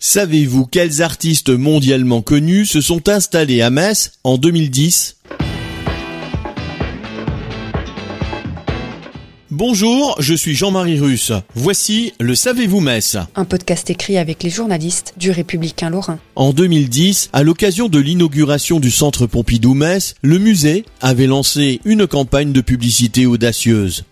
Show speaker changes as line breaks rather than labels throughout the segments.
Savez-vous quels artistes mondialement connus se sont installés à Metz en 2010 Bonjour, je suis Jean-Marie Russe. Voici le Savez-vous Metz
un podcast écrit avec les journalistes du Républicain Lorrain.
En 2010, à l'occasion de l'inauguration du centre Pompidou-Metz, le musée avait lancé une campagne de publicité audacieuse.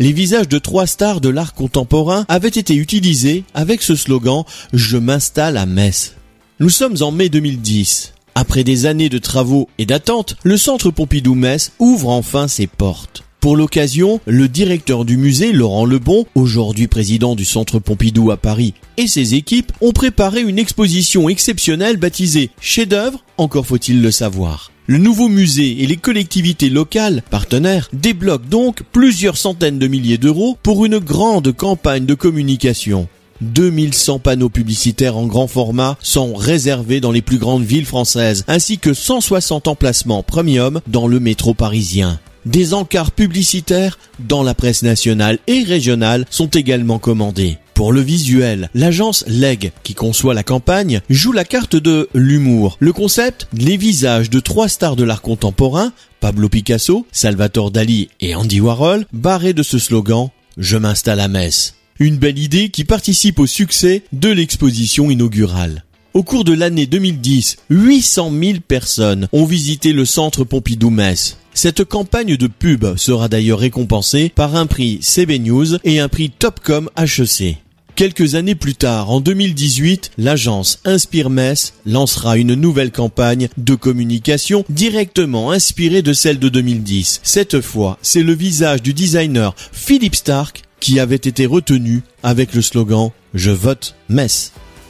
Les visages de trois stars de l'art contemporain avaient été utilisés avec ce slogan Je m'installe à Metz. Nous sommes en mai 2010. Après des années de travaux et d'attente, le centre Pompidou-Metz ouvre enfin ses portes. Pour l'occasion, le directeur du musée, Laurent Lebon, aujourd'hui président du Centre Pompidou à Paris, et ses équipes ont préparé une exposition exceptionnelle baptisée Chef-d'œuvre, encore faut-il le savoir. Le nouveau musée et les collectivités locales, partenaires, débloquent donc plusieurs centaines de milliers d'euros pour une grande campagne de communication. 2100 panneaux publicitaires en grand format sont réservés dans les plus grandes villes françaises, ainsi que 160 emplacements premium dans le métro parisien. Des encarts publicitaires dans la presse nationale et régionale sont également commandés. Pour le visuel, l'agence Leg, qui conçoit la campagne, joue la carte de l'humour. Le concept, les visages de trois stars de l'art contemporain, Pablo Picasso, Salvatore Dali et Andy Warhol, barrés de ce slogan Je m'installe à Metz. Une belle idée qui participe au succès de l'exposition inaugurale. Au cours de l'année 2010, 800 000 personnes ont visité le centre Pompidou-Metz. Cette campagne de pub sera d'ailleurs récompensée par un prix CB News et un prix Topcom HEC. Quelques années plus tard, en 2018, l'agence Inspire Metz lancera une nouvelle campagne de communication directement inspirée de celle de 2010. Cette fois, c'est le visage du designer Philippe Stark qui avait été retenu avec le slogan Je vote Metz.